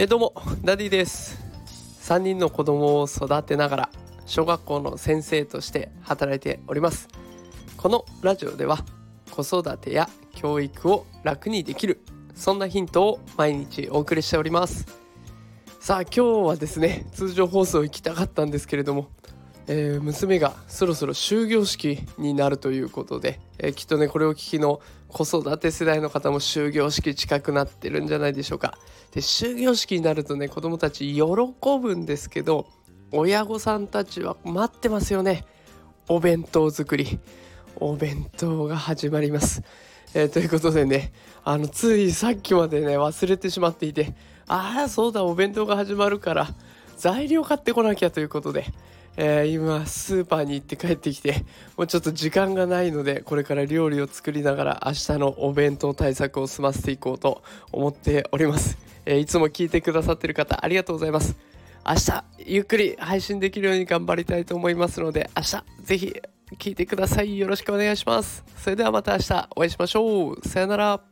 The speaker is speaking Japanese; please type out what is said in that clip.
えー、どうもダディです。3人の子供を育てながら小学校の先生として働いております。このラジオでは子育てや教育を楽にできるそんなヒントを毎日お送りしております。さあ今日はですね通常放送行きたかったんですけれどもえー、娘がそろそろ終業式になるということで、えー、きっとねこれを聞きの子育て世代の方も終業式近くなってるんじゃないでしょうか。で終業式になるとね子どもたち喜ぶんですけど親御さんたちは待ってますよねお弁当作りお弁当が始まります。えー、ということでねあのついさっきまでね忘れてしまっていてああそうだお弁当が始まるから材料買ってこなきゃということで。えー、今スーパーに行って帰ってきてもうちょっと時間がないのでこれから料理を作りながら明日のお弁当対策を済ませていこうと思っております、えー、いつも聞いてくださってる方ありがとうございます。明日ゆっくり配信できるように頑張りたいと思いますので明日ぜひ聞いてください。よろしくお願いします。それではまた明日お会いしましょう。さよなら。